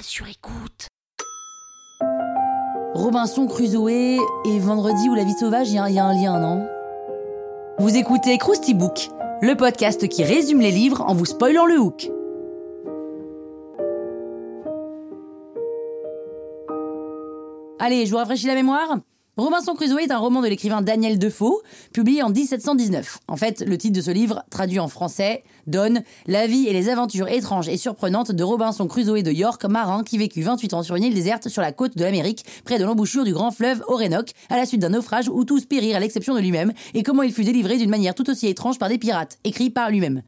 sur écoute. Robinson Crusoe et Vendredi ou la vie sauvage, il y, a un lien, non? Vous écoutez Krusty Book, le podcast qui résume les livres en vous spoilant le hook. Allez, je vous rafraîchis la mémoire Robinson Crusoe est un roman de l'écrivain Daniel Defoe, publié en 1719. En fait, le titre de ce livre, traduit en français, donne La vie et les aventures étranges et surprenantes de Robinson Crusoe de York, marin qui vécut 28 ans sur une île déserte sur la côte de l'Amérique, près de l'embouchure du grand fleuve Orénoque, à la suite d'un naufrage où tous périrent à l'exception de lui-même, et comment il fut délivré d'une manière tout aussi étrange par des pirates, écrit par lui-même.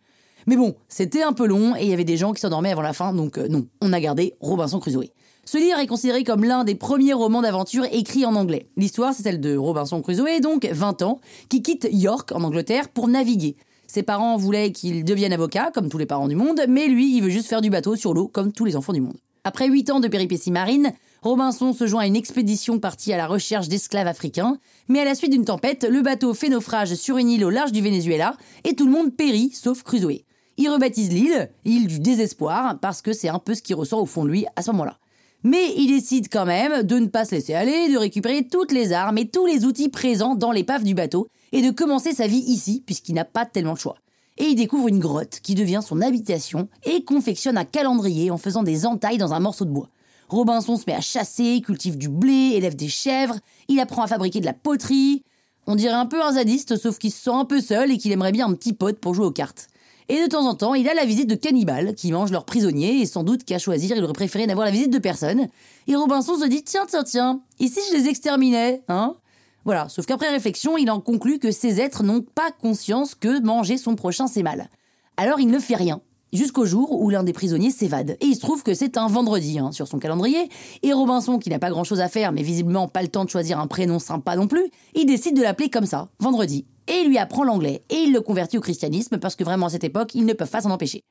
Mais bon, c'était un peu long et il y avait des gens qui s'endormaient avant la fin, donc euh, non, on a gardé Robinson Crusoe. Ce livre est considéré comme l'un des premiers romans d'aventure écrits en anglais. L'histoire, c'est celle de Robinson Crusoe, donc 20 ans, qui quitte York, en Angleterre, pour naviguer. Ses parents voulaient qu'il devienne avocat, comme tous les parents du monde, mais lui, il veut juste faire du bateau sur l'eau, comme tous les enfants du monde. Après 8 ans de péripéties marines, Robinson se joint à une expédition partie à la recherche d'esclaves africains, mais à la suite d'une tempête, le bateau fait naufrage sur une île au large du Venezuela, et tout le monde périt, sauf Crusoe. Il rebaptise l'île, île du désespoir, parce que c'est un peu ce qui ressort au fond de lui à ce moment-là. Mais il décide quand même de ne pas se laisser aller, de récupérer toutes les armes et tous les outils présents dans l'épave du bateau et de commencer sa vie ici puisqu'il n'a pas tellement de choix. Et il découvre une grotte qui devient son habitation et confectionne un calendrier en faisant des entailles dans un morceau de bois. Robinson se met à chasser, cultive du blé, élève des chèvres, il apprend à fabriquer de la poterie. On dirait un peu un zadiste, sauf qu'il se sent un peu seul et qu'il aimerait bien un petit pote pour jouer aux cartes. Et de temps en temps, il a la visite de cannibales qui mangent leurs prisonniers et sans doute qu'à choisir, il aurait préféré n'avoir la visite de personne. Et Robinson se dit tiens, tiens, tiens, et si je les exterminais, hein? Voilà, sauf qu'après réflexion, il en conclut que ces êtres n'ont pas conscience que manger son prochain c'est mal. Alors il ne fait rien. Jusqu'au jour où l'un des prisonniers s'évade. Et il se trouve que c'est un vendredi hein, sur son calendrier. Et Robinson, qui n'a pas grand chose à faire, mais visiblement pas le temps de choisir un prénom sympa non plus, il décide de l'appeler comme ça, vendredi et il lui apprend l'anglais, et il le convertit au christianisme, parce que vraiment à cette époque, ils ne peuvent pas s'en empêcher.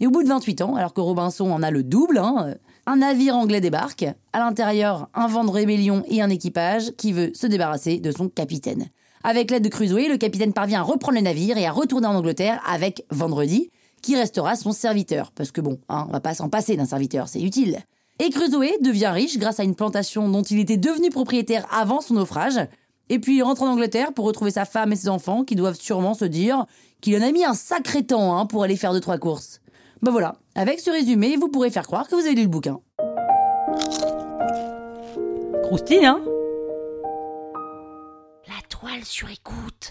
Et au bout de 28 ans, alors que Robinson en a le double, hein, un navire anglais débarque, à l'intérieur un vent de rébellion et un équipage qui veut se débarrasser de son capitaine. Avec l'aide de Crusoe, le capitaine parvient à reprendre le navire et à retourner en Angleterre avec Vendredi, qui restera son serviteur, parce que bon, hein, on va pas s'en passer d'un serviteur, c'est utile. Et Crusoe devient riche grâce à une plantation dont il était devenu propriétaire avant son naufrage, et puis il rentre en Angleterre pour retrouver sa femme et ses enfants qui doivent sûrement se dire qu'il en a mis un sacré temps hein, pour aller faire deux trois courses. Ben voilà, avec ce résumé, vous pourrez faire croire que vous avez lu le bouquin. Croustille, hein? La toile sur écoute.